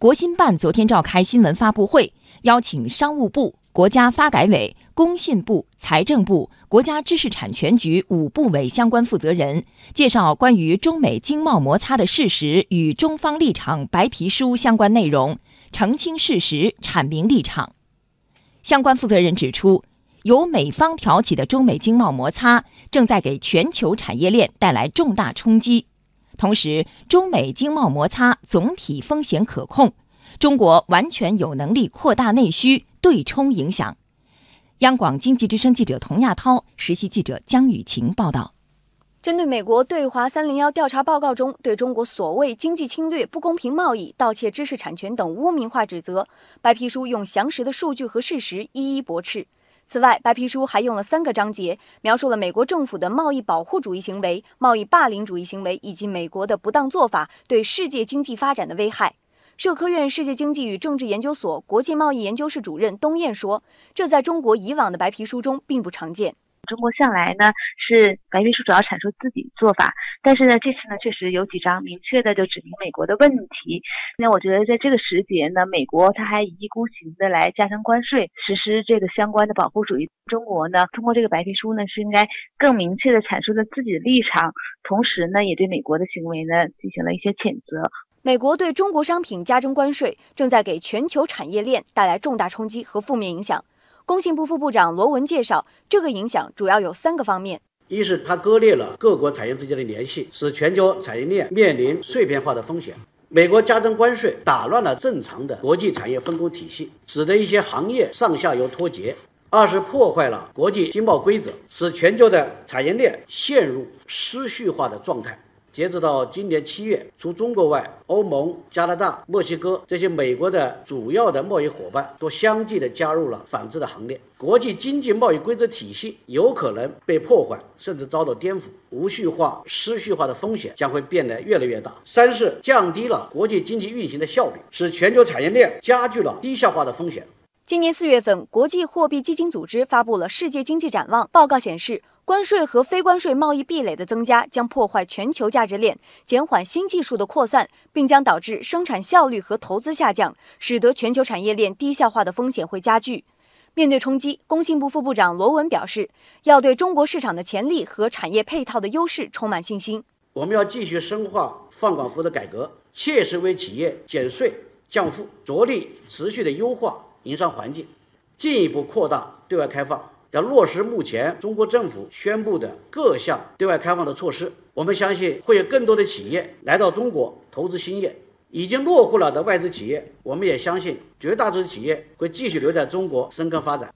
国新办昨天召开新闻发布会，邀请商务部、国家发改委、工信部、财政部、国家知识产权局五部委相关负责人，介绍关于中美经贸摩擦的事实与中方立场白皮书相关内容，澄清事实，阐明立场。相关负责人指出，由美方挑起的中美经贸摩擦正在给全球产业链带来重大冲击。同时，中美经贸摩擦总体风险可控，中国完全有能力扩大内需，对冲影响。央广经济之声记者童亚涛，实习记者江雨晴报道。针对美国对华“三零幺”调查报告中对中国所谓经济侵略、不公平贸易、盗窃知识产权等污名化指责，白皮书用详实的数据和事实一一驳斥。此外，白皮书还用了三个章节，描述了美国政府的贸易保护主义行为、贸易霸凌主义行为以及美国的不当做法对世界经济发展的危害。社科院世界经济与政治研究所国际贸易研究室主任东燕说：“这在中国以往的白皮书中并不常见。”中国向来呢是白皮书主要阐述自己做法，但是呢这次呢确实有几章明确的就指明美国的问题。那我觉得在这个时节呢，美国它还一意孤行的来加征关税，实施这个相关的保护主义。中国呢通过这个白皮书呢是应该更明确的阐述了自己的立场，同时呢也对美国的行为呢进行了一些谴责。美国对中国商品加征关税，正在给全球产业链带来重大冲击和负面影响。工信部副部长罗文介绍，这个影响主要有三个方面：一是它割裂了各国产业之间的联系，使全球产业链面临碎片化的风险；美国加征关税打乱了正常的国际产业分工体系，使得一些行业上下游脱节；二是破坏了国际经贸规则，使全球的产业链陷入失序化的状态。截止到今年七月，除中国外，欧盟、加拿大、墨西哥这些美国的主要的贸易伙伴都相继的加入了反制的行列。国际经济贸易规则体系有可能被破坏，甚至遭到颠覆，无序化、失序化的风险将会变得越来越大。三是降低了国际经济运行的效率，使全球产业链加剧了低效化的风险。今年四月份，国际货币基金组织发布了《世界经济展望》报告，显示。关税和非关税贸易壁垒的增加将破坏全球价值链，减缓新技术的扩散，并将导致生产效率和投资下降，使得全球产业链低效化的风险会加剧。面对冲击，工信部副部长罗文表示，要对中国市场的潜力和产业配套的优势充满信心。我们要继续深化放管服的改革，切实为企业减税降负，着力持续的优化营商环境，进一步扩大对外开放。要落实目前中国政府宣布的各项对外开放的措施，我们相信会有更多的企业来到中国投资兴业。已经落户了的外资企业，我们也相信绝大多数企业会继续留在中国深耕发展。